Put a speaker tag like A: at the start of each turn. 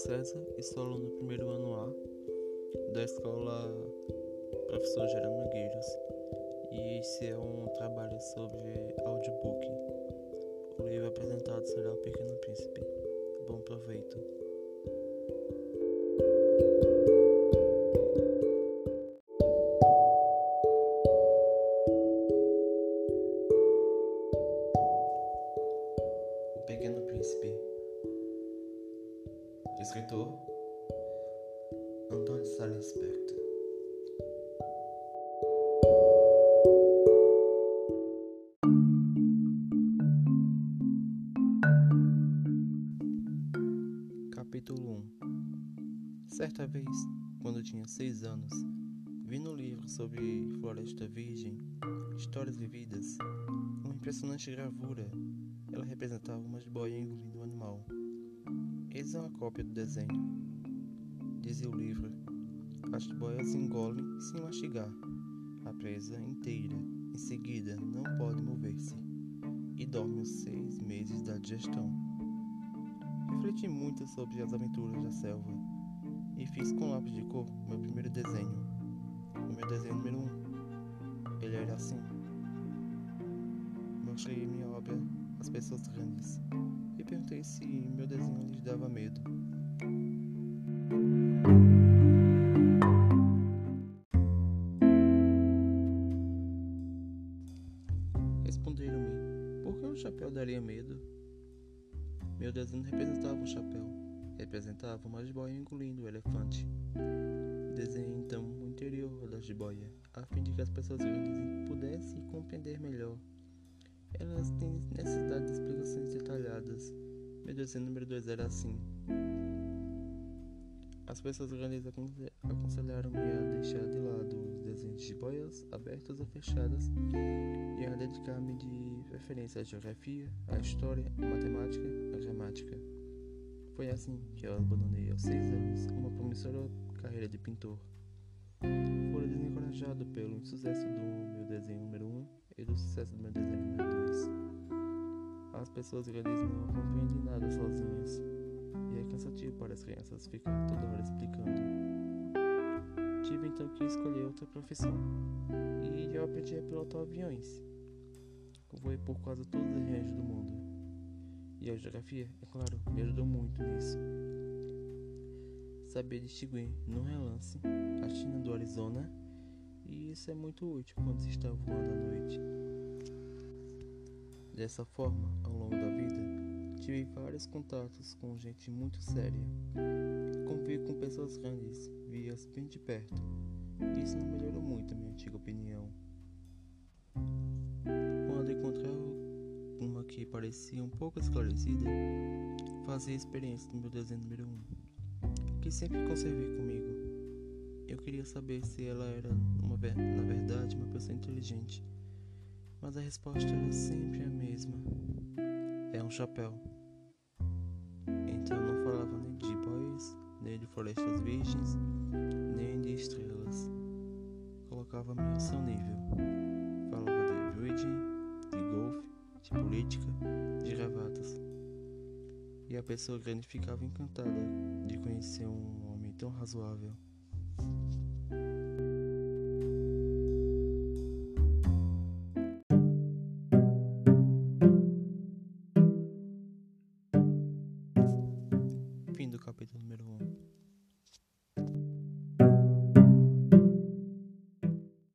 A: César e sou aluno do primeiro ano A da escola Professor Gerando Nogueiras e esse é um trabalho sobre audiobook. O livro apresentado será O Pequeno Príncipe. Bom proveito. O Pequeno Príncipe Escritor Antônio Salles Perto Capítulo 1 Certa vez, quando tinha seis anos, vi no livro sobre Floresta Virgem, Histórias Vividas, uma impressionante gravura. Ela representava uma jiboia engolindo um animal. Eis uma cópia do desenho. Dizia o livro: As jiboias engolem sem mastigar, a presa inteira. Em seguida, não pode mover-se e dorme os seis meses da digestão. Refleti muito sobre as aventuras da selva e fiz com lápis de cor meu primeiro desenho. O meu desenho número um. Ele era assim. Mostrei minha obra às pessoas grandes e perguntei se meu desenho lhes dava medo. Responderam-me: Por que um chapéu daria medo? Meu desenho representava um chapéu, representava uma jiboia engolindo o elefante. Desenhei então o interior da jiboia, a fim de que as pessoas grandes pudessem compreender melhor. Elas têm necessidade de explicações detalhadas. Meu desenho número 2 era assim. As pessoas grandes aconse- aconselharam-me a deixar de lado os desenhos de jiboias abertas ou fechadas e a dedicar-me de preferência à geografia, à história, à matemática, à gramática. Foi assim que eu abandonei aos seis anos uma promissora carreira de pintor. Fui desencorajado pelo insucesso do meu desenho número 1 um e do sucesso do meu desenho número 2. As pessoas grandes não compreendem nada sozinhas e é cansativo para as crianças ficar toda hora explicando. Tive então que escolher outra profissão e eu aprendi a pilotar aviões. Voei por quase todas as regiões do mundo. E a geografia, é claro, me ajudou muito nisso. Saber distinguir no relance a China do Arizona, e isso é muito útil quando se está voando à noite. Dessa forma, ao longo da vida, tive vários contatos com gente muito séria. Convivi com pessoas grandes, vi-as bem de perto. Isso não melhorou muito a minha antiga opinião. Quando encontrava uma que parecia um pouco esclarecida, fazia experiência do meu desenho número 1, um, que sempre conservei comigo. Eu queria saber se ela era, uma, na verdade, uma pessoa inteligente, mas a resposta era sempre a mesma: é um chapéu. Então eu não falava nem de boias, nem de florestas virgens, nem de estrelas. Colocava-me ao seu nível. Falava de bridge, de golfe, de política, de gravatas. E a pessoa grande ficava encantada de conhecer um homem tão razoável. Fim do capítulo número 1.